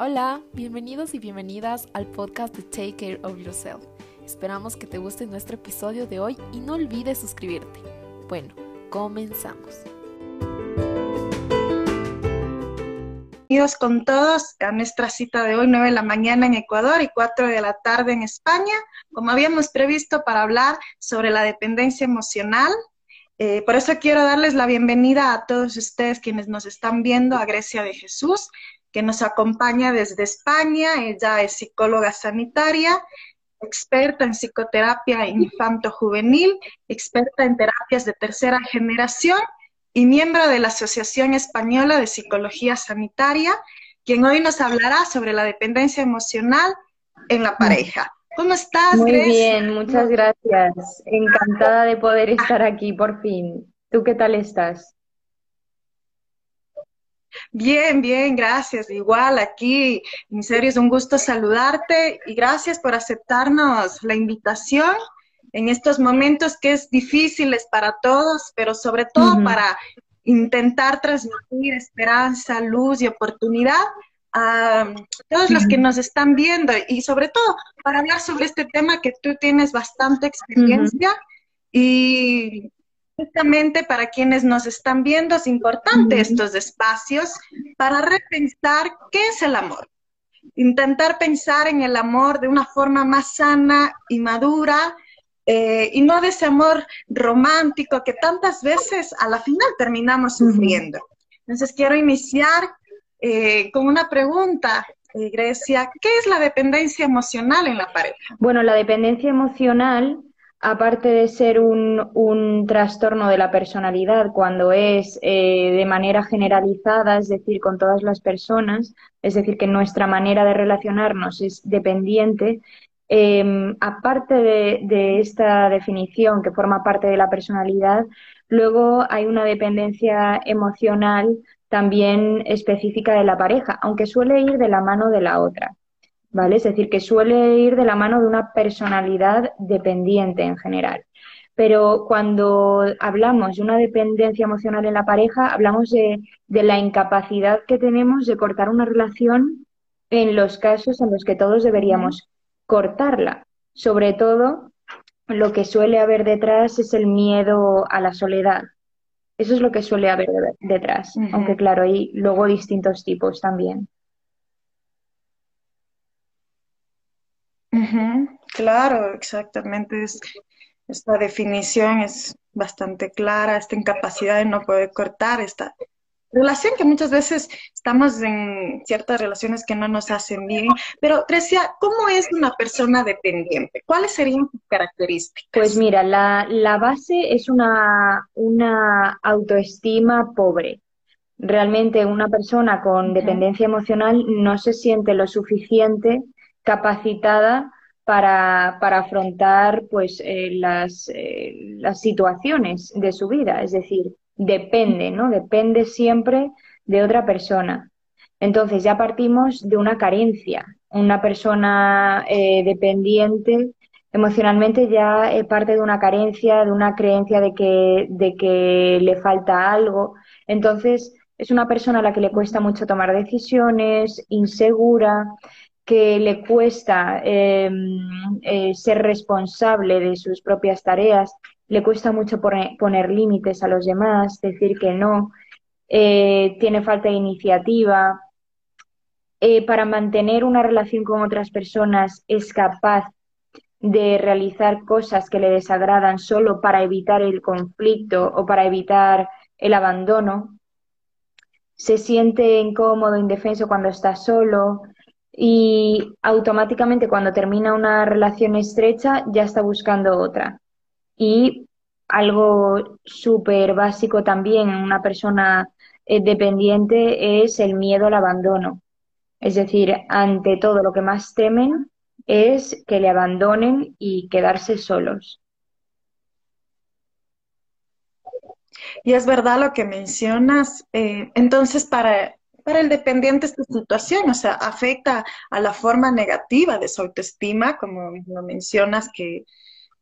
Hola, bienvenidos y bienvenidas al podcast de Take Care of Yourself. Esperamos que te guste nuestro episodio de hoy y no olvides suscribirte. Bueno, comenzamos. Bienvenidos con todos a nuestra cita de hoy, 9 de la mañana en Ecuador y 4 de la tarde en España, como habíamos previsto para hablar sobre la dependencia emocional. Eh, por eso quiero darles la bienvenida a todos ustedes quienes nos están viendo a Grecia de Jesús que nos acompaña desde España. Ella es psicóloga sanitaria, experta en psicoterapia infanto-juvenil, experta en terapias de tercera generación y miembro de la Asociación Española de Psicología Sanitaria, quien hoy nos hablará sobre la dependencia emocional en la pareja. ¿Cómo estás? Muy bien, muchas gracias. Encantada de poder estar aquí por fin. ¿Tú qué tal estás? Bien, bien, gracias. Igual aquí, en serio, es un gusto saludarte y gracias por aceptarnos la invitación en estos momentos que es difíciles para todos, pero sobre todo para intentar transmitir esperanza, luz y oportunidad a todos los que nos están viendo y sobre todo para hablar sobre este tema que tú tienes bastante experiencia y Justamente para quienes nos están viendo es importante estos espacios para repensar qué es el amor. Intentar pensar en el amor de una forma más sana y madura eh, y no de ese amor romántico que tantas veces a la final terminamos sufriendo. Entonces quiero iniciar eh, con una pregunta, eh, Grecia. ¿Qué es la dependencia emocional en la pareja? Bueno, la dependencia emocional aparte de ser un, trastorno de la personalidad cuando es eh, de manera generalizada, es decir, con todas las personas, es decir, que nuestra manera de relacionarnos es dependiente, em, aparte de, esta definición que forma parte de la personalidad, luego hay una dependencia emocional también específica de la pareja, aunque suele ir de la mano de la otra. ¿Vale? Es decir, que suele ir de la mano de una personalidad dependiente en general. Pero cuando hablamos de una dependencia emocional en la pareja, hablamos de, la incapacidad que tenemos de cortar una relación en los casos en los que todos deberíamos cortarla. Sobre todo, lo que suele haber detrás es el miedo a la soledad. Eso es lo que suele haber detrás, aunque claro, hay luego distintos tipos también. Claro, exactamente. esta definición es bastante clara, esta incapacidad de no poder cortar esta relación que muchas veces estamos en ciertas relaciones que no nos hacen bien. Pero, Trecia, ¿cómo es una persona dependiente? ¿Cuáles serían sus características? Pues mira, la, la base es una, una autoestima pobre. Realmente una persona con dependencia emocional no se siente lo suficiente capacitada para, afrontar pues, eh, las, eh, las situaciones de su vida. Es decir, depende, ¿no? Depende siempre de otra persona. Entonces ya partimos de una carencia. Una persona eh, dependiente emocionalmente ya parte de una carencia, de una creencia de que, de que le falta algo. Entonces es una persona a la que le cuesta mucho tomar decisiones, insegura, que le cuesta em, eh, ser responsable de sus propias tareas, le cuesta mucho poner, límites a los demás, decir que no, eh, tiene falta de iniciativa. Eh, para mantener una relación con otras personas es capaz de realizar cosas que le desagradan solo para evitar el conflicto o para evitar el abandono. Se siente incómodo, indefenso cuando está solo, y automáticamente cuando termina una relación estrecha ya está buscando otra. Y algo súper básico también en una persona eh, dependiente es el miedo al abandono. Es decir, ante todo lo que más temen es que le abandonen y quedarse solos. Y es verdad lo que mencionas. Eh, entonces, para para el dependiente esta situación, o sea, afecta a la forma negativa de su autoestima, como lo mencionas, que,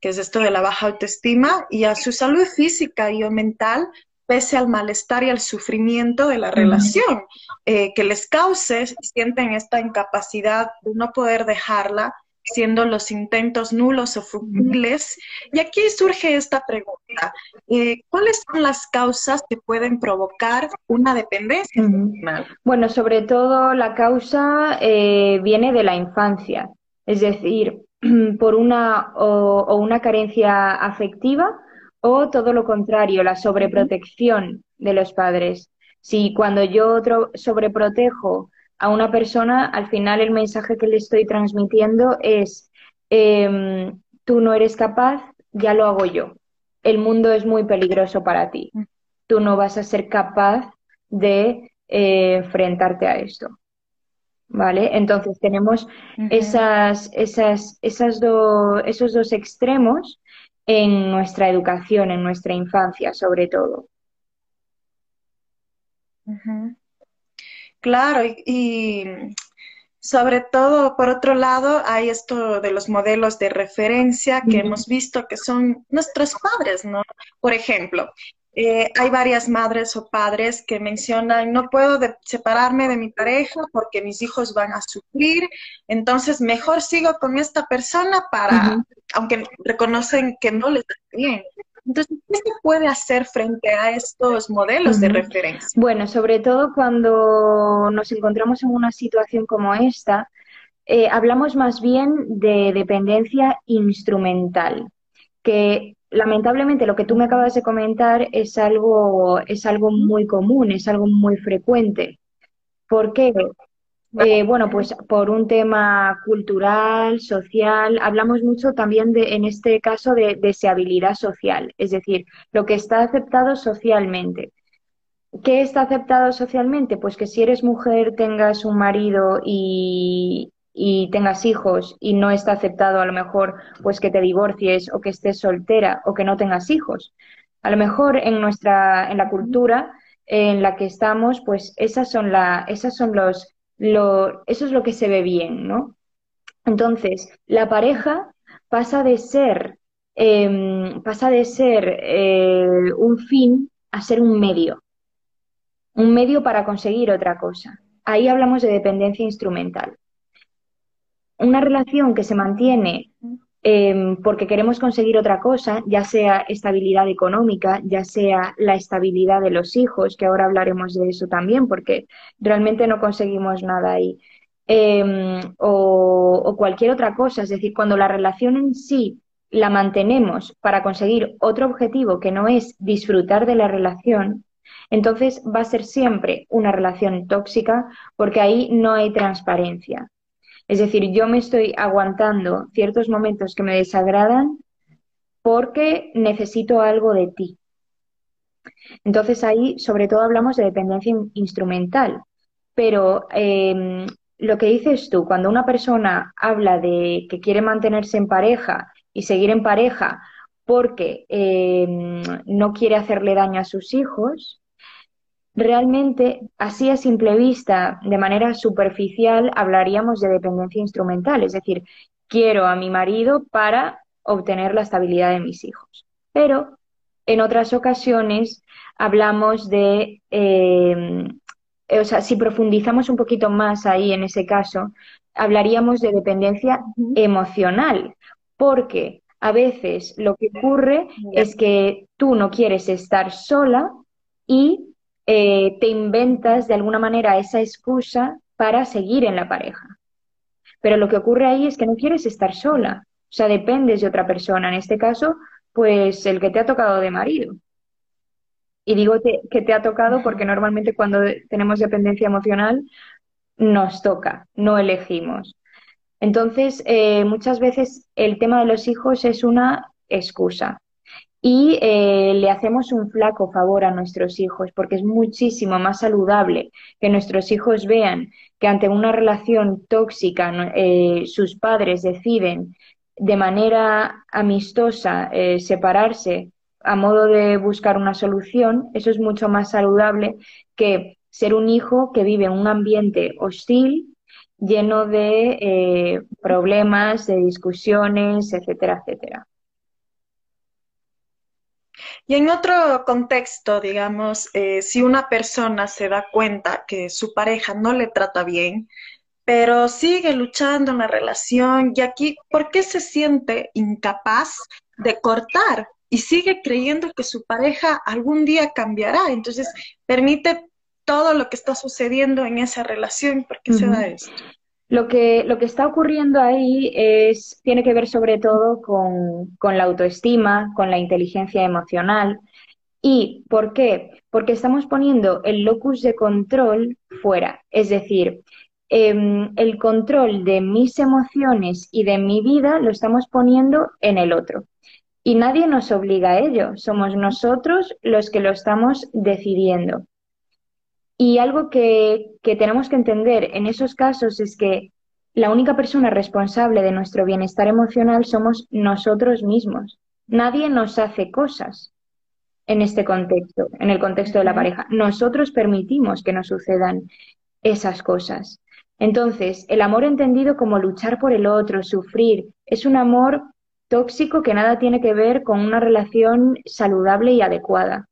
es esto de la baja autoestima, y a su salud física y mental, pese al malestar y al sufrimiento de la relación eh, que les cause, sienten esta incapacidad de no poder dejarla, siendo los intentos nulos o futiles. Y aquí surge esta pregunta, eh, ¿cuáles son las causas que pueden provocar una dependencia emocional? Bueno, sobre todo la causa eh, viene de la infancia, es decir, por una o una carencia afectiva o todo lo contrario, la sobreprotección de los padres. Si cuando yo sobreprotejo a una persona, al final el mensaje que le estoy transmitiendo es, em, tú no eres capaz, ya lo hago yo. El mundo es muy peligroso para ti. Mm. Tú no vas a ser capaz de eh, enfrentarte a esto. ¿Vale? Entonces tenemos esas, esas, esas esos dos extremos en nuestra educación, en nuestra infancia, sobre todo. Claro, y, sobre todo, por otro lado, hay esto de los modelos de referencia que hemos visto que son nuestros padres, ¿no? Por ejemplo, eh, hay varias madres o padres que mencionan, no puedo separarme de mi pareja porque mis hijos van a sufrir, entonces mejor sigo con esta persona para, aunque reconocen que no les da bien. Entonces, ¿qué se puede hacer frente a estos modelos de referencia? Bueno, sobre todo cuando nos encontramos en una situación como esta, eh, hablamos más bien de dependencia instrumental, que lamentablemente lo que tú me acabas de comentar es algo, es algo muy común, es algo muy frecuente. ¿Por qué? Eh, bueno, pues por un tema cultural, social, hablamos mucho también de, en este caso, de deseabilidad social, es decir, lo que está aceptado socialmente. ¿Qué está aceptado socialmente? Pues que si eres mujer tengas un marido y, tengas hijos y no está aceptado a lo mejor pues que te divorcies o que estés soltera o que no tengas hijos. A lo mejor en nuestra en la cultura en la que estamos, pues esas son la esas son los lo, eso es lo que se ve bien, ¿no? Entonces, la pareja pasa de ser em, pasa de ser eh, un fin a ser un medio, un medio para conseguir otra cosa. Ahí hablamos de dependencia instrumental una relación que se mantiene em, porque queremos conseguir otra cosa, ya sea estabilidad económica, ya sea la estabilidad de los hijos, que ahora hablaremos de eso también, porque realmente no conseguimos nada ahí, em, o, o cualquier otra cosa, es decir, cuando la relación en sí la mantenemos para conseguir otro objetivo que no es disfrutar de la relación, entonces va a ser siempre una relación tóxica porque ahí no hay transparencia. Es decir, yo me estoy aguantando ciertos momentos que me desagradan porque necesito algo de ti. Entonces ahí sobre todo hablamos de dependencia instrumental. Pero em, lo que dices tú, cuando una persona habla de que quiere mantenerse en pareja y seguir en pareja porque em, no quiere hacerle daño a sus hijos, Realmente, así a simple vista, de manera superficial, hablaríamos de dependencia instrumental, es decir, quiero a mi marido para obtener la estabilidad de mis hijos. Pero en otras ocasiones hablamos de, em, o sea, si profundizamos un poquito más ahí en ese caso, hablaríamos de dependencia emocional, porque a veces lo que ocurre es que tú no quieres estar sola y eh, te inventas de alguna manera esa excusa para seguir en la pareja. Pero lo que ocurre ahí es que no quieres estar sola, o sea, dependes de otra persona, en este caso, pues el que te ha tocado de marido. Y digo que te ha tocado porque normalmente cuando tenemos dependencia emocional nos toca, no elegimos. Entonces, eh, muchas veces el tema de los hijos es una excusa y eh, le hacemos un flaco favor a nuestros hijos porque es muchísimo más saludable que nuestros hijos vean que ante una relación tóxica eh, sus padres deciden de manera amistosa eh, separarse a modo de buscar una solución, eso es mucho más saludable que ser un hijo que vive en un ambiente hostil, lleno de problemas, de discusiones, etcétera, etcétera. Y en otro contexto, digamos, eh, si una persona se da cuenta que su pareja no le trata bien, pero sigue luchando en la relación, y aquí, ¿por qué se siente incapaz de cortar? Y sigue creyendo que su pareja algún día cambiará. Entonces, permite todo lo que está sucediendo en esa relación. ¿Por qué se da esto? Lo que, lo que está ocurriendo ahí es, tiene que ver sobre todo con, con la autoestima, con la inteligencia emocional. ¿Y por qué? Porque estamos poniendo el locus de control fuera. Es decir, em, el control de mis emociones y de mi vida lo estamos poniendo en el otro. Y nadie nos obliga a ello, somos nosotros los que lo estamos decidiendo. Y algo que, tenemos que entender en esos casos es que la única persona responsable de nuestro bienestar emocional somos nosotros mismos. Nadie nos hace cosas en este contexto, en el contexto de la pareja. Nosotros permitimos que nos sucedan esas cosas. Entonces, el amor entendido como luchar por el otro, sufrir, es un amor tóxico que nada tiene que ver con una relación saludable y adecuada.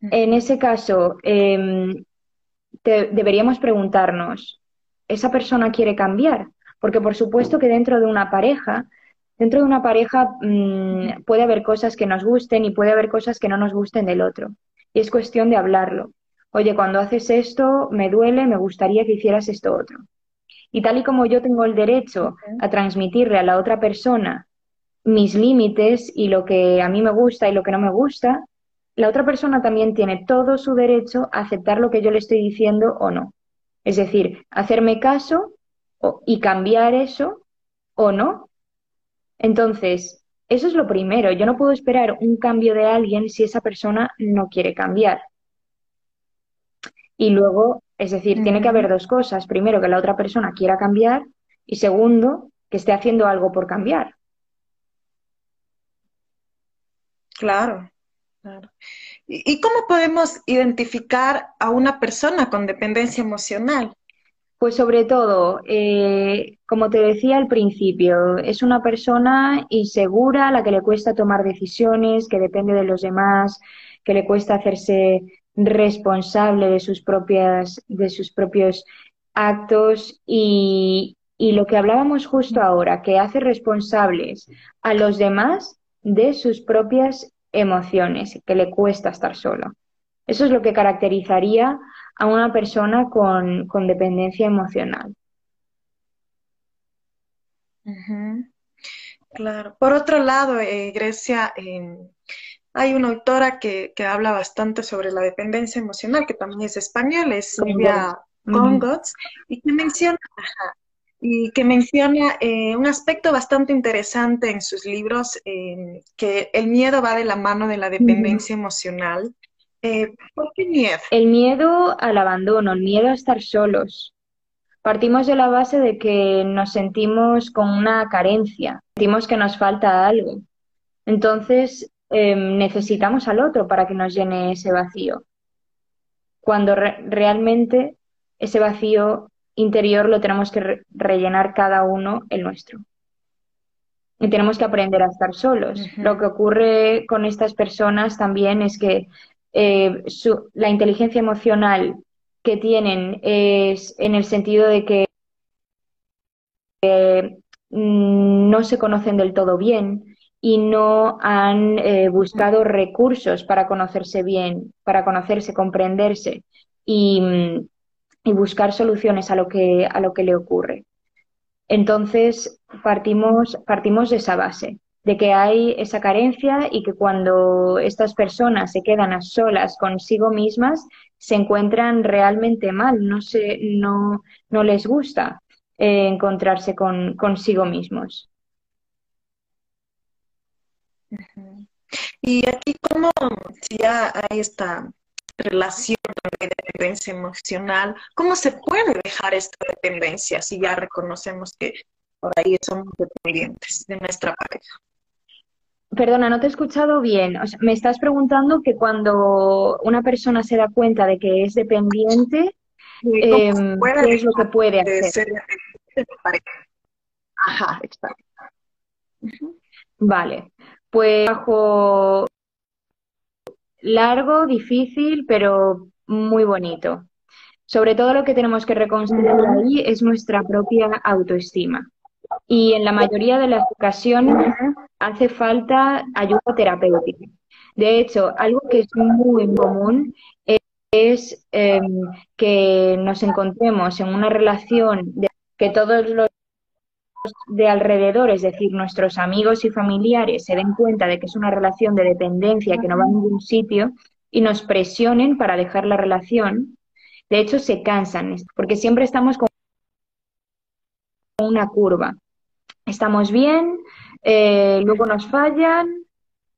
En ese caso, em, deberíamos preguntarnos, ¿esa persona quiere cambiar? Porque por supuesto que dentro de una pareja, dentro de una pareja mm, puede haber cosas que nos gusten y puede haber cosas que no nos gusten del otro. Y es cuestión de hablarlo. Oye, cuando haces esto, me duele, me gustaría que hicieras esto otro. Y tal y como yo tengo el derecho a transmitirle a la otra persona mis límites y lo que a mí me gusta y lo que no me gusta, la otra persona también tiene todo su derecho a aceptar lo que yo le estoy diciendo o no. Es decir, hacerme caso y cambiar eso o no. Entonces, eso es lo primero. Yo no puedo esperar un cambio de alguien si esa persona no quiere cambiar. Y luego, es decir, tiene que haber dos cosas. Primero, que la otra persona quiera cambiar y segundo, que esté haciendo algo por cambiar. Claro. ¿Y cómo podemos identificar a una persona con dependencia emocional? Pues sobre todo, eh, como te decía al principio, es una persona insegura la que le cuesta tomar decisiones, que depende de los demás, que le cuesta hacerse responsable de sus propias, de sus propios actos y, y lo que hablábamos justo ahora, que hace responsables a los demás de sus propias emociones, que le cuesta estar solo. Eso es lo que caracterizaría a una persona con, dependencia emocional. Claro. Por otro lado, eh, Grecia, hay una autora que, habla bastante sobre la dependencia emocional, que también es española, es Silvia Congots, y que menciona, y que menciona eh, un aspecto bastante interesante en sus libros, eh, que el miedo va de la mano de la dependencia emocional. Eh, ¿Por qué miedo? El miedo al abandono, el miedo a estar solos. Partimos de la base de que nos sentimos con una carencia, sentimos que nos falta algo. Entonces, necesitamos al otro para que nos llene ese vacío. Cuando realmente ese vacío interior lo tenemos que rellenar cada uno el nuestro. Y tenemos que aprender a estar solos. Lo que ocurre con estas personas también es que eh, la inteligencia emocional que tienen es en el sentido de que mm, no se conocen del todo bien y no han eh, buscado recursos para conocerse bien, para conocerse, comprenderse. Y, mm, y buscar soluciones a lo que, a lo que le ocurre. Entonces, partimos, partimos de esa base, de que hay esa carencia y que cuando estas personas se quedan a solas consigo mismas, se encuentran realmente mal, no, se, no, no les gusta eh, encontrarse con, consigo mismos. Y aquí, como si ya hay esta relación dependencia emocional, ¿cómo se puede dejar esta dependencia si ya reconocemos que por ahí somos dependientes de nuestra pareja? Perdona, no te he escuchado bien. me estás preguntando que cuando una persona se da cuenta de que es dependiente, em, ¿qué es lo que puede hacer? Ajá, exacto. Vale, pues trabajo largo, difícil, pero muy bonito. Sobre todo lo que tenemos que reconstruir ahí es nuestra propia autoestima. Y en la mayoría de las ocasiones hace falta ayuda terapéutica. De hecho, algo que es muy común es em, que nos encontremos en una relación de que todos los de alrededor, es decir, nuestros amigos y familiares, se den cuenta de que es una relación de dependencia que no va a ningún sitio y nos presionen para dejar la relación. De hecho, se cansan, porque siempre estamos con una curva. Estamos bien, eh, luego nos fallan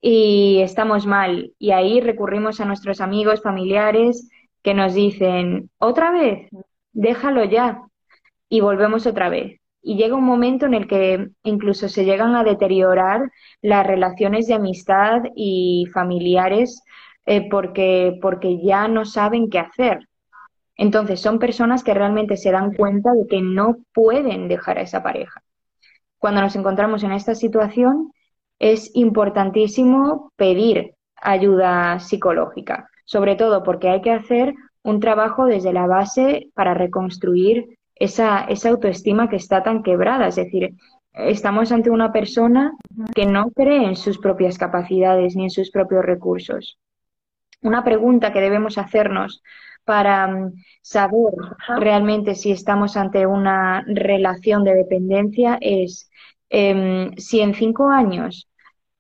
y estamos mal. Y ahí recurrimos a nuestros amigos, familiares, que nos dicen, otra vez, déjalo ya. Y volvemos otra vez. Y llega un momento en el que incluso se llegan a deteriorar las relaciones de amistad y familiares eh, porque, porque ya no saben qué hacer. Entonces son personas que realmente se dan cuenta de que no pueden dejar a esa pareja. Cuando nos encontramos en esta situación, es importantísimo pedir ayuda psicológica, sobre todo porque hay que hacer un trabajo desde la base para reconstruir esa, esa autoestima que está tan quebrada. Es decir, estamos ante una persona que no cree en sus propias capacidades ni en sus propios recursos. Una pregunta que debemos hacernos para mm, saber realmente si estamos ante una relación de dependencia es em, si en cinco años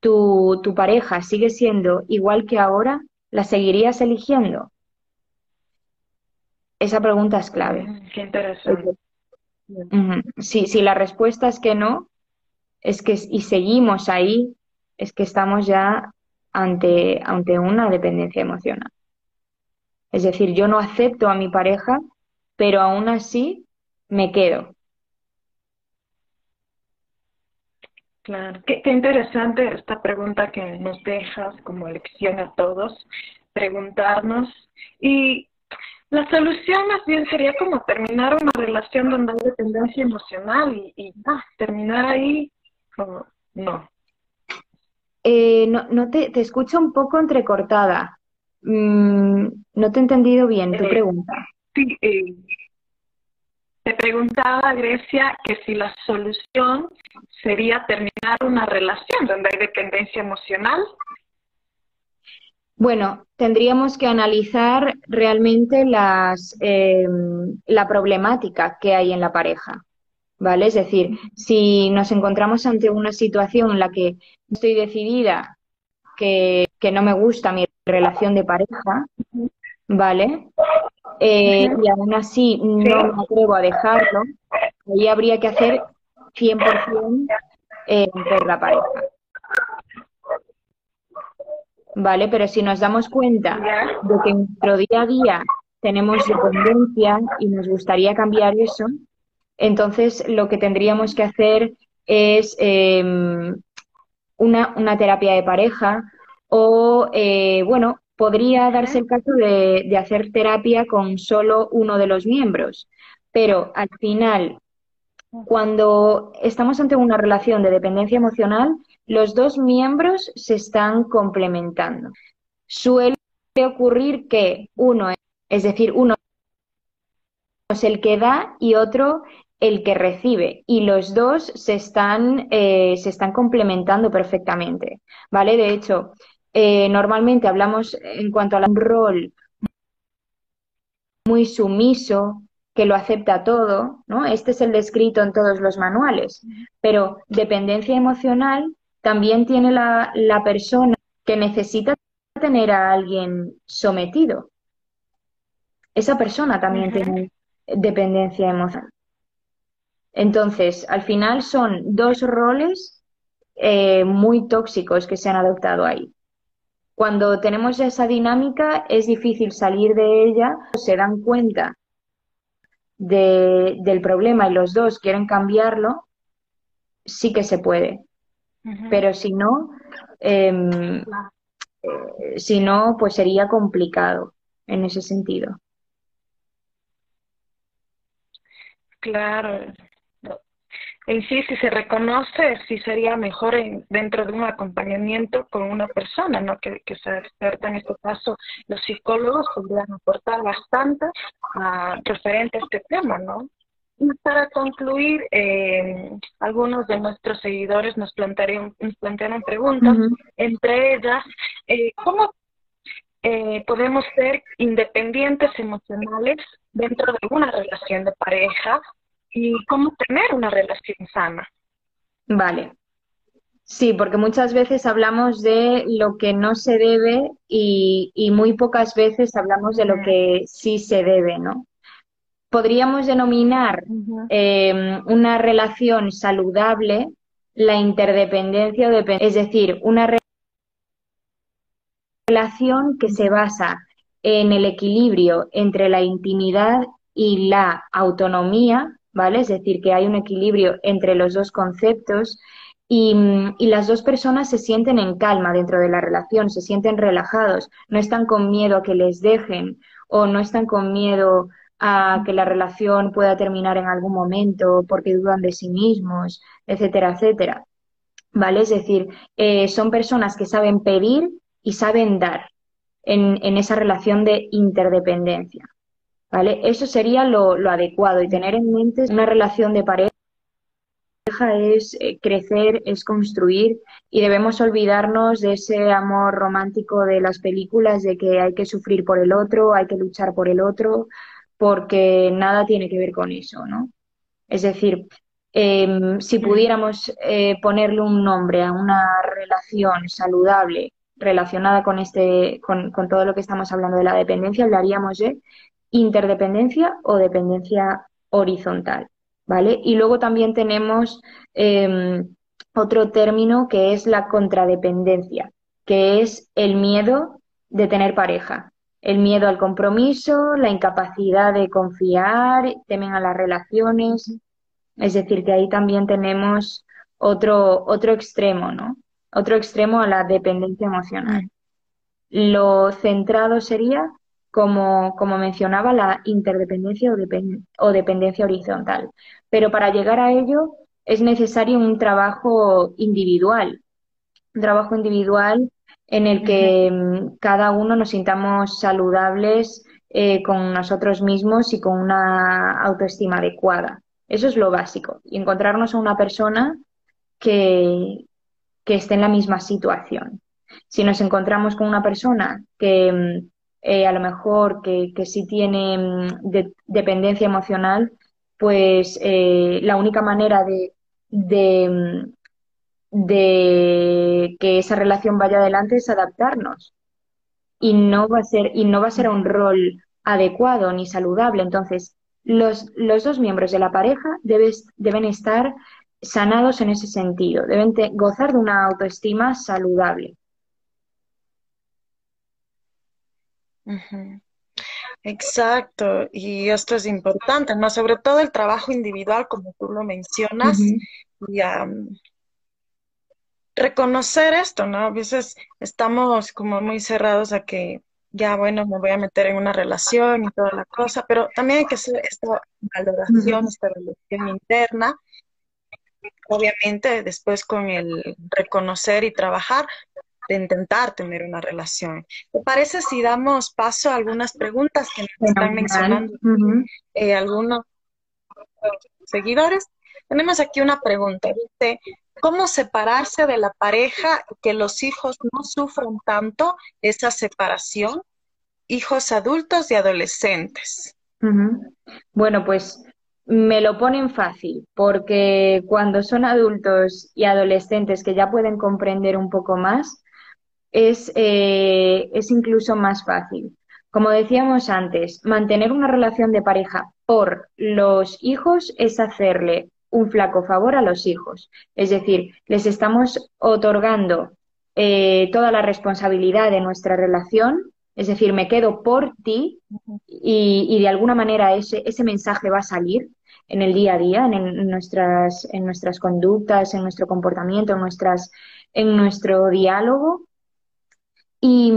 tu, tu pareja sigue siendo igual que ahora, ¿la seguirías eligiendo? Esa pregunta es clave. Mm, qué interesante. Si, si la respuesta es que no, es que y seguimos ahí, es que estamos ya ante, ante una dependencia emocional. Es decir, yo no acepto a mi pareja, pero aún así me quedo. Claro, qué, interesante esta pregunta que nos dejas como lección a todos, preguntarnos. Y la solución más bien sería como terminar una relación donde hay dependencia emocional y, y terminar ahí como no. Eh, no, no te, te escucho un poco entrecortada. Mm, no te he entendido bien tu eh, pregunta. Sí, eh, te preguntaba, Grecia, que si la solución sería terminar una relación donde hay dependencia emocional. Bueno, tendríamos que analizar realmente las, em, la problemática que hay en la pareja, ¿vale? Es decir, si nos encontramos ante una situación en la que estoy decidida que, que no me gusta mi relación de pareja, ¿vale? Eh, y aún así no me atrevo a dejarlo, ahí habría que hacer 100% eh, por la pareja. ¿Vale? Pero si nos damos cuenta de que en nuestro día a día tenemos dependencia y nos gustaría cambiar eso, entonces lo que tendríamos que hacer es em, una, una terapia de pareja o, eh, bueno, podría darse el caso de, hacer terapia con solo uno de los miembros, pero al final, cuando estamos ante una relación de dependencia emocional, los dos miembros se están complementando. Suele ocurrir que uno, es decir, uno es el que da y otro el que recibe y los dos se están, eh, se están complementando perfectamente, ¿vale? De hecho, eh, normalmente hablamos en cuanto a un rol muy sumiso, que lo acepta todo, ¿no? Este es el descrito en todos los manuales, pero dependencia emocional también tiene la, la persona que necesita tener a alguien sometido. Esa persona también tiene dependencia emocional. Entonces, al final son dos roles eh, muy tóxicos que se han adoptado ahí. Cuando tenemos esa dinámica es difícil salir de ella, se dan cuenta del problema y los dos quieren cambiarlo, sí que se puede. Pero si no, em, eh, si no, pues sería complicado en ese sentido. Claro. En sí, si se reconoce, sí sería mejor dentro de un acompañamiento con una persona, ¿no? Que, que sea experta en este caso, los psicólogos podrían aportar bastante a, referente a este tema, ¿no? Y para concluir, eh, algunos de nuestros seguidores nos plantearon, nos plantearon preguntas, entre ellas, eh, ¿cómo eh, podemos ser independientes emocionales dentro de una relación de pareja y cómo tener una relación sana. Vale. Sí, porque muchas veces hablamos de lo que no se debe y, muy pocas veces hablamos de lo que sí se debe, ¿no? Podríamos denominar em, una relación saludable la interdependencia, o es decir, una relación que se basa en el equilibrio entre la intimidad y la autonomía ¿vale? Es decir, que hay un equilibrio entre los dos conceptos y, las dos personas se sienten en calma dentro de la relación, se sienten relajados, no están con miedo a que les dejen o no están con miedo a que la relación pueda terminar en algún momento porque dudan de sí mismos, etcétera, etcétera. ¿Vale? Es decir, eh, son personas que saben pedir y saben dar en esa relación de interdependencia. ¿Vale? Eso sería lo, adecuado y tener en mente una relación de pareja es eh, crecer, es construir y debemos olvidarnos de ese amor romántico de las películas, de que hay que sufrir por el otro, hay que luchar por el otro, porque nada tiene que ver con eso, ¿no? Es decir, em, si pudiéramos eh, ponerle un nombre a una relación saludable relacionada con, este, con, con todo lo que estamos hablando de la dependencia, hablaríamos de interdependencia o dependencia horizontal, ¿vale? Y luego también tenemos em, otro término que es la contradependencia, que es el miedo de tener pareja, el miedo al compromiso, la incapacidad de confiar, temen a las relaciones, es decir, que ahí también tenemos otro, otro extremo, ¿no? Otro extremo a la dependencia emocional. Lo centrado sería como, como mencionaba, la interdependencia o, dependencia horizontal. Pero para llegar a ello es necesario un trabajo individual, un trabajo individual en el que mm, cada uno nos sintamos saludables eh, con nosotros mismos y con una autoestima adecuada. Eso es lo básico. Y encontrarnos a una persona que, que esté en la misma situación. Si nos encontramos con una persona que mm, eh, a lo mejor que, que sí tiene mm, dependencia emocional, pues eh, la única manera de, de, mm, de, que esa relación vaya adelante es adaptarnos. Y no va a ser, y no va a ser un rol adecuado ni saludable. Entonces, los, los dos miembros de la pareja debes, deben estar sanados en ese sentido, deben gozar de una autoestima saludable. Exacto, y esto es importante, ¿no? Sobre todo el trabajo individual, como tú lo mencionas, y reconocer esto, ¿no? A veces estamos como muy cerrados a que ya, bueno, me voy a meter en una relación y toda la cosa, pero también hay que hacer esta valoración, esta relación interna, obviamente después con el reconocer y trabajar, de intentar tener una relación. ¿Te parece si damos paso a algunas preguntas que nos están mencionando eh, algunos seguidores? Tenemos aquí una pregunta. Dice, ¿cómo separarse de la pareja y que los hijos no sufran tanto esa separación? Hijos adultos y adolescentes. Bueno, pues me lo ponen fácil, porque cuando son adultos y adolescentes que ya pueden comprender un poco más, es, eh, es incluso más fácil. Como decíamos antes, mantener una relación de pareja por los hijos es hacerle un flaco favor a los hijos. Es decir, les estamos otorgando eh, toda la responsabilidad de nuestra relación, es decir, me quedo por ti y, y, de alguna manera ese, ese mensaje va a salir en el día a día, en, nuestras, en nuestras conductas, en nuestro comportamiento, en, nuestras, en nuestro diálogo y,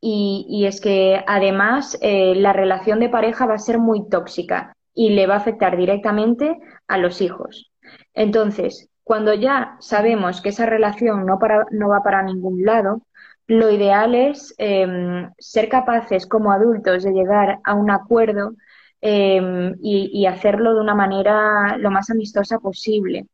y, es que además eh, la relación de pareja va a ser muy tóxica y le va a afectar directamente a los hijos. Entonces, cuando ya sabemos que esa relación no, para, no va para ningún lado, lo ideal es em, ser capaces como adultos de llegar a un acuerdo em, y, hacerlo de una manera lo más amistosa posible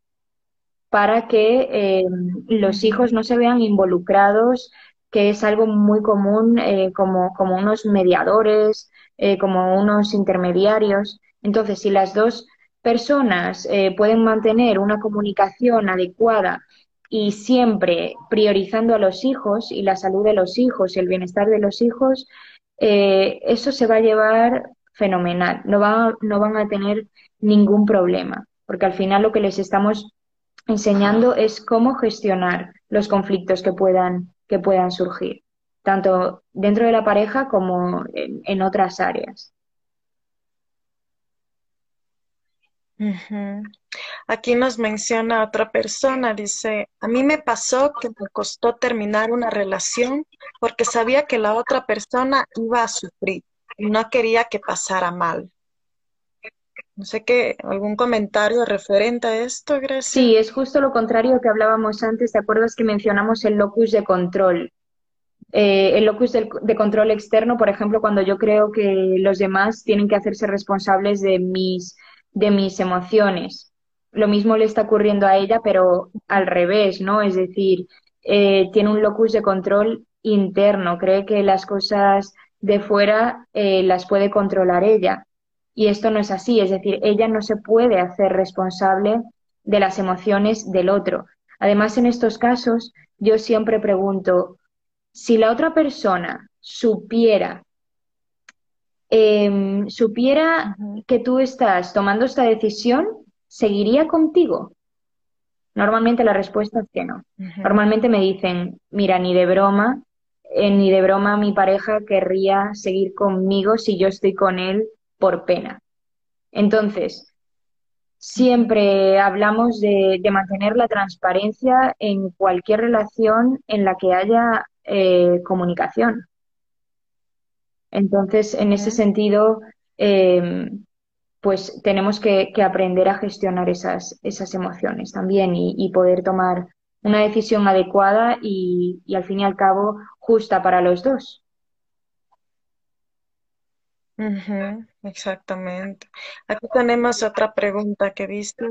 para que em, los hijos no se vean involucrados, que es algo muy común eh, como, como, unos mediadores, eh, como unos intermediarios. Entonces, si las dos personas eh, pueden mantener una comunicación adecuada y siempre priorizando a los hijos y la salud de los hijos y el bienestar de los hijos, eso se va a llevar fenomenal, no, va, no van a tener ningún problema, porque al final lo que les estamos enseñando es cómo gestionar los conflictos que puedan, que puedan surgir, tanto dentro de la pareja como en otras áreas. Aquí nos menciona otra persona, dice, a mí me pasó que me costó terminar una relación porque sabía que la otra persona iba a sufrir y no quería que pasara mal. No sé qué, algún comentario referente a esto, Grecia. Sí, es justo lo contrario que hablábamos antes. ¿Te acuerdas que mencionamos el locus de control? Eh, el locus de control externo, por ejemplo, cuando yo creo que los demás tienen que hacerse responsables de mis de mis emociones. Lo mismo le está ocurriendo a ella, pero al revés, ¿no? Es decir, eh, tiene un locus de control interno, cree que las cosas de fuera eh, las puede controlar ella. Y esto no es así, es decir, ella no se puede hacer responsable de las emociones del otro. Además, en estos casos, yo siempre pregunto, si la otra persona supiera Em, supiera que tú estás tomando esta decisión, ¿seguiría contigo? Normalmente la respuesta es que no. Normalmente me dicen, mira, ni de broma, eh, ni de broma mi pareja querría seguir conmigo si yo estoy con él por pena. Entonces, siempre hablamos de, mantener la transparencia en cualquier relación en la que haya eh, comunicación. Entonces, en ese sentido, em, pues tenemos que, aprender a gestionar esas, esas emociones también y, poder tomar una decisión adecuada y, al fin y al cabo justa para los dos. Exactamente. Aquí tenemos otra pregunta que viste.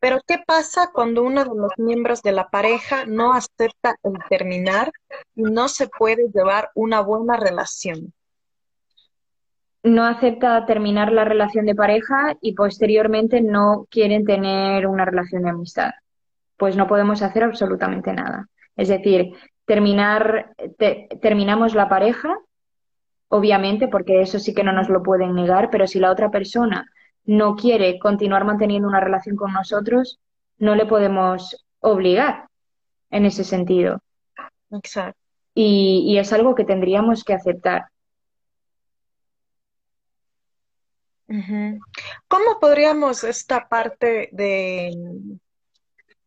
Pero ¿qué pasa cuando uno de los miembros de la pareja no acepta el terminar y no se puede llevar una buena relación? no acepta terminar la relación de pareja y posteriormente no quieren tener una relación de amistad. Pues no podemos hacer absolutamente nada. Es decir, terminar, terminamos la pareja, obviamente, porque eso sí que no nos lo pueden negar, pero si la otra persona no quiere continuar manteniendo una relación con nosotros, no le podemos obligar en ese sentido. Exacto. y es algo que tendríamos que aceptar. ¿Cómo podríamos esta parte de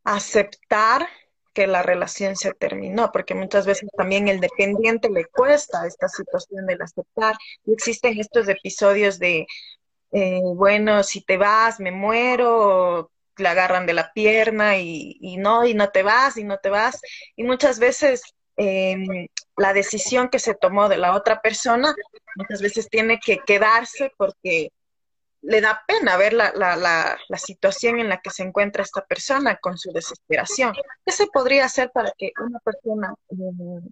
aceptar que la relación se terminó? Porque muchas veces también el dependiente le cuesta esta situación del aceptar. Y existen estos episodios de, eh, bueno, si te vas, me muero, le agarran de la pierna y, no, y no te vas, y no te vas. Y muchas veces em, la decisión que se tomó de la otra persona, muchas veces tiene que quedarse porque le da pena ver la, la, la, situación en la que se encuentra esta persona con su desesperación. ¿Qué se podría hacer para que una persona mm,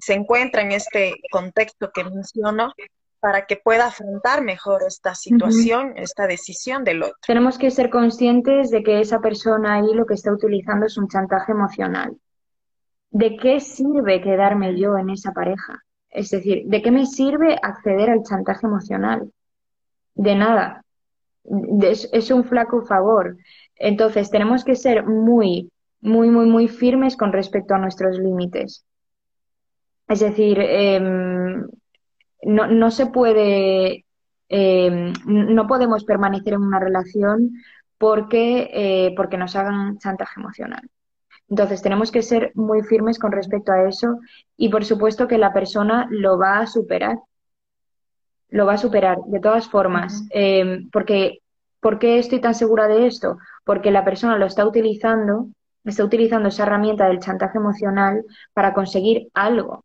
se encuentre en este contexto que menciono para que pueda afrontar mejor esta situación, esta decisión del otro? Tenemos que ser conscientes de que esa persona ahí lo que está utilizando es un chantaje emocional. ¿De qué sirve quedarme yo en esa pareja? Es decir, ¿de qué me sirve acceder al chantaje emocional? De nada es, un flaco favor. Entonces, tenemos que ser muy, muy, muy, muy firmes con respecto a nuestros límites. Es decir, em, no, no, se puede, em, no podemos permanecer en una relación porque, eh, porque nos hagan chantaje emocional. Entonces, tenemos que ser muy firmes con respecto a eso y, por supuesto, que la persona lo va a superar lo va a superar de todas formas. Em, porque, ¿Por qué estoy tan segura de esto? porque la persona lo está utilizando, está utilizando esa herramienta del chantaje emocional para conseguir algo,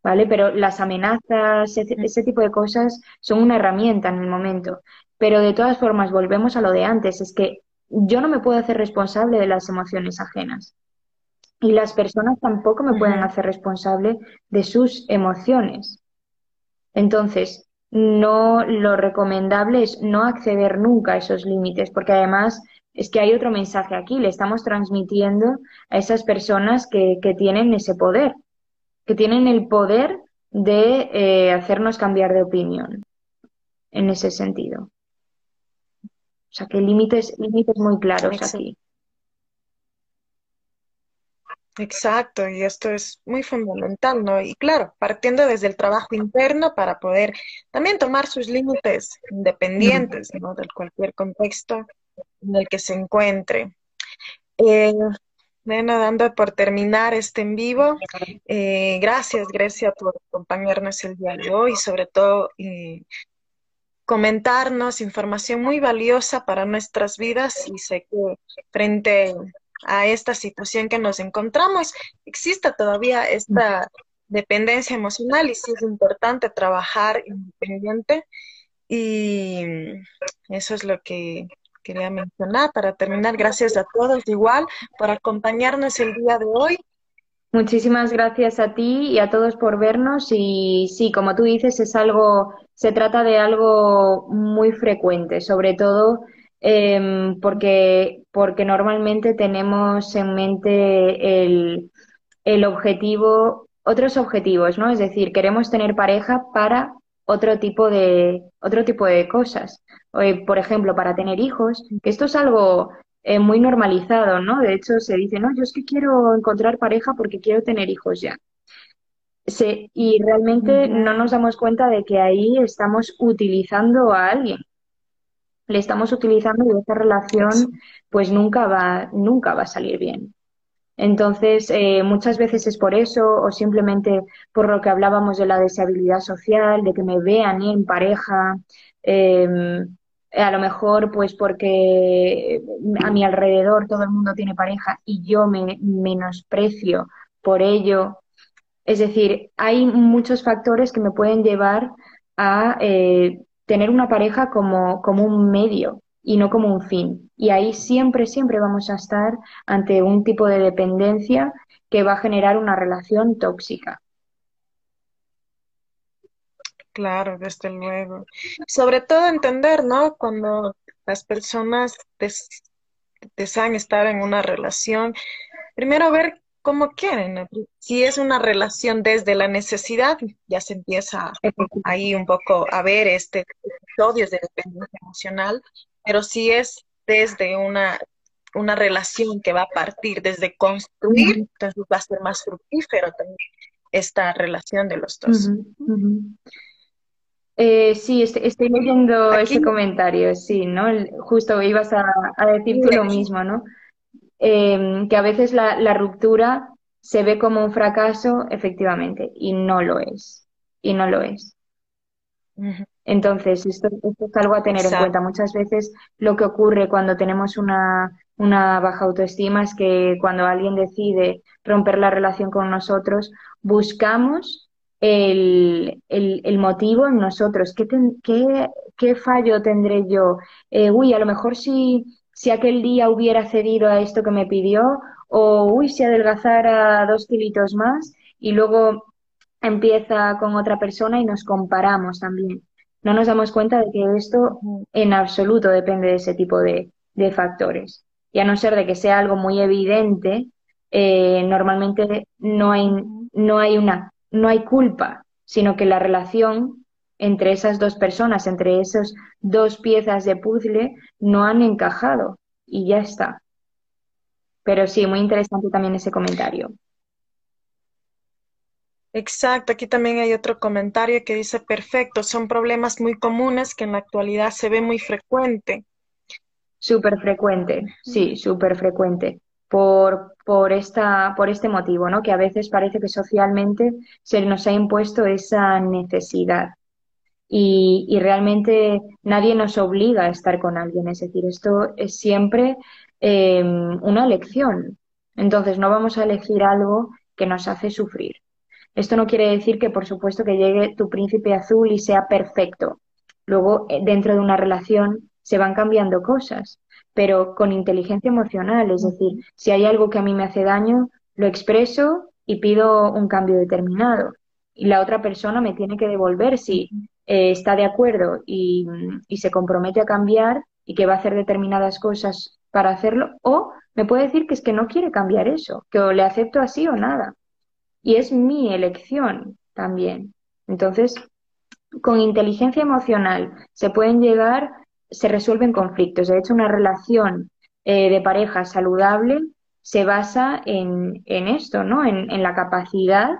¿vale? Pero las amenazas, ese, ese tipo de cosas son una herramienta en el momento. Pero de todas formas, volvemos a lo de antes, es que yo no me puedo hacer responsable de las emociones ajenas. Y las personas tampoco me pueden hacer responsable de sus emociones. Entonces, no lo recomendable es no acceder nunca a esos límites, porque además es que hay otro mensaje aquí, le estamos transmitiendo a esas personas que, que tienen ese poder, que tienen el poder de eh, hacernos cambiar de opinión en ese sentido. O sea, que límites, límites muy claros aquí. Exacto, y esto es muy fundamental, ¿no? Y claro, partiendo desde el trabajo interno para poder también tomar sus límites independientes, ¿no? De cualquier contexto en el que se encuentre. Eh, bueno, dando por terminar este en vivo, eh, gracias Grecia por acompañarnos el día de hoy sobre todo eh, comentarnos información muy valiosa para nuestras vidas y sé que frente a esta situación que nos encontramos, existe todavía esta dependencia emocional y sí es importante trabajar independiente y eso es lo que quería mencionar para terminar. Gracias a todos igual por acompañarnos el día de hoy. Muchísimas gracias a ti y a todos por vernos y sí, como tú dices, es algo, se trata de algo muy frecuente, sobre todo Em, porque, porque normalmente tenemos en mente el, el objetivo, otros objetivos, ¿no? Es decir, queremos tener pareja para otro tipo de, otro tipo de cosas. Por ejemplo, para tener hijos, que esto es algo eh, muy normalizado, ¿no? De hecho, se dice, no, yo es que quiero encontrar pareja porque quiero tener hijos ya. y realmente no nos damos cuenta de que ahí estamos utilizando a alguien le estamos utilizando y esta relación pues nunca va, nunca va a salir bien. Entonces, eh, muchas veces es por eso o simplemente por lo que hablábamos de la deseabilidad social, de que me vean en pareja, em, a lo mejor pues porque a mi alrededor todo el mundo tiene pareja y yo me menosprecio por ello. Es decir, hay muchos factores que me pueden llevar a eh, tener una pareja como, como un medio y no como un fin. Y ahí siempre, siempre vamos a estar ante un tipo de dependencia que va a generar una relación tóxica. Claro, desde luego. Sobre todo entender, ¿no? Cuando las personas desean estar en una relación, primero ver como quieren. Si es una relación desde la necesidad, ya se empieza ahí un poco a ver este episodios de dependencia emocional, pero si es desde una, una relación que va a partir desde construir, entonces va a ser más fructífero también esta relación de los dos. Eh, sí, estoy, leyendo ese comentario, sí, ¿no? Justo ibas a, a decir tú lo mismo, ¿no? Em, que a veces la, ruptura se ve como un fracaso, efectivamente, y no lo es. Y no lo es. Entonces, esto, es algo a tener en cuenta. Muchas veces lo que ocurre cuando tenemos una, una baja autoestima es que cuando alguien decide romper la relación con nosotros, buscamos el, el, motivo en nosotros. ¿Qué, qué, qué fallo tendré yo? Eh, uy, a lo mejor si si aquel día hubiera cedido a esto que me pidió, o uy, si adelgazara dos kilitos más, y luego empieza con otra persona y nos comparamos también. No nos damos cuenta de que esto en absoluto depende de ese tipo de, factores. Y a no ser de que sea algo muy evidente, eh, normalmente no hay, no hay una, no hay culpa, sino que la relación entre esas dos personas, entre esas dos piezas de puzzle, no han encajado y ya está. Pero sí, muy interesante también ese comentario. Exacto, aquí también hay otro comentario que dice, perfecto, son problemas muy comunes que en la actualidad se ve muy frecuente. Súper frecuente, sí, súper frecuente. Por, por, esta, por este motivo, ¿no? Que a veces parece que socialmente se nos ha impuesto esa necesidad y, realmente nadie nos obliga a estar con alguien. Es decir, esto es siempre em, una elección. Entonces no vamos a elegir algo que nos hace sufrir. Esto no quiere decir que, por supuesto, que llegue tu príncipe azul y sea perfecto. Luego, eh, dentro de una relación, se van cambiando cosas, pero con inteligencia emocional. Es decir, si hay algo que a mí me hace daño, lo expreso y pido un cambio determinado. Y la otra persona me tiene que devolver si eh, está de acuerdo y, se compromete a cambiar y que va a hacer determinadas cosas para hacerlo, o me puede decir que es que no quiere cambiar eso, que o le acepto así o nada. Y es mi elección también. Entonces, con inteligencia emocional se pueden llegar, se resuelven conflictos. De hecho, una relación eh, de pareja saludable se basa en, en esto, ¿no? En, en la capacidad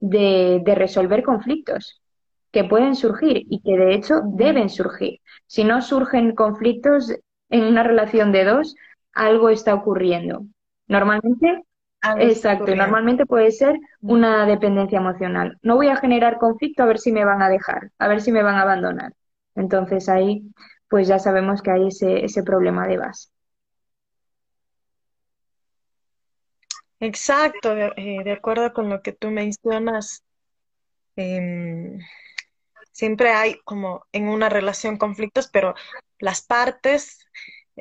de, de, resolver conflictos que pueden surgir y que de hecho deben surgir. Si no surgen conflictos en una relación de dos, algo está ocurriendo. Normalmente, exacto, normalmente puede ser una dependencia emocional. No voy a generar conflicto a ver si me van a dejar, a ver si me van a abandonar. Entonces ahí, pues ya sabemos que hay ese, ese problema de base. Exacto, de, eh, de acuerdo con lo que tú mencionas, eh, siempre hay como en una relación conflictos, pero las partes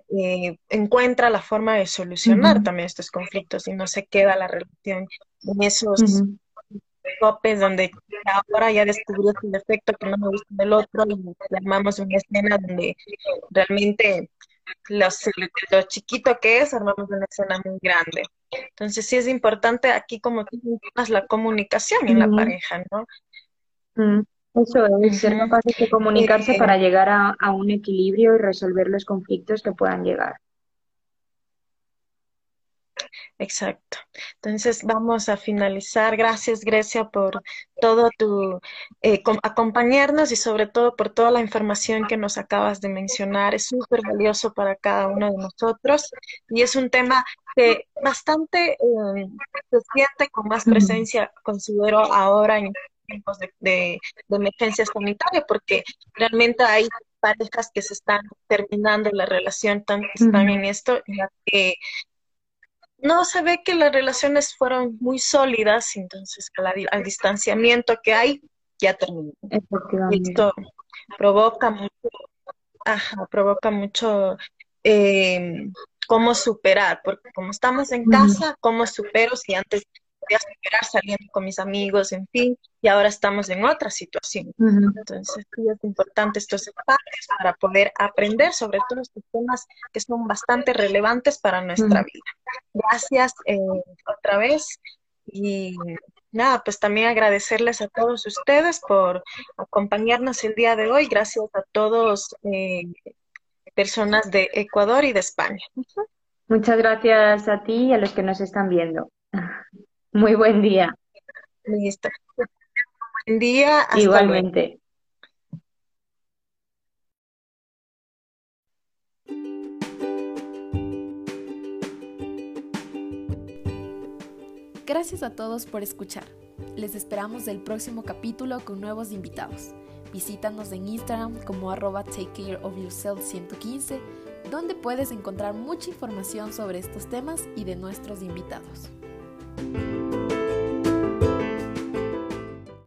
eh, encuentran la forma de solucionar uh -huh. también estos conflictos y no se queda la relación en esos uh -huh. topes donde ahora ya descubrí el defecto que no me gusta del otro y armamos una escena donde realmente los, lo chiquito que es, armamos una escena muy grande. Entonces sí es importante aquí como tú mencionas la comunicación en uh -huh. la pareja, ¿no? Eso es, ser capaces de comunicarse eh, para llegar a, a, un equilibrio y resolver los conflictos que puedan llegar. Exacto. Entonces vamos a finalizar. Gracias, Grecia, por todo tu eh, acompañarnos y sobre todo por toda la información que nos acabas de mencionar. Es súper valioso para cada uno de nosotros y es un tema que bastante eh, se siente con más presencia, considero ahora en tiempos de, de, de, emergencia sanitaria, porque realmente hay parejas que se están terminando la relación, están uh -huh. en esto, ya que no se ve que las relaciones fueron muy sólidas, entonces al, al distanciamiento que hay, ya terminó. Esto provoca mucho, ajá, provoca mucho eh, cómo superar, porque como estamos en casa, ¿cómo supero si antes podía superar saliendo con mis amigos, en fin, y ahora estamos en otra situación. Uh -huh. Entonces, sí es importante estos espacios para poder aprender sobre todos estos temas que son bastante relevantes para nuestra uh -huh. vida. Gracias eh, otra vez y nada, pues también agradecerles a todos ustedes por acompañarnos el día de hoy. Gracias a todos eh, personas de Ecuador y de España. Uh -huh. Muchas gracias a ti y a los que nos están viendo. Muy buen día. Listo. Buen día. Hasta Igualmente. Gracias a todos por escuchar. Les esperamos del próximo capítulo con nuevos invitados. Visítanos en Instagram como arroba takecareofyourself115, donde puedes encontrar mucha información sobre estos temas y de nuestros invitados. Thank you.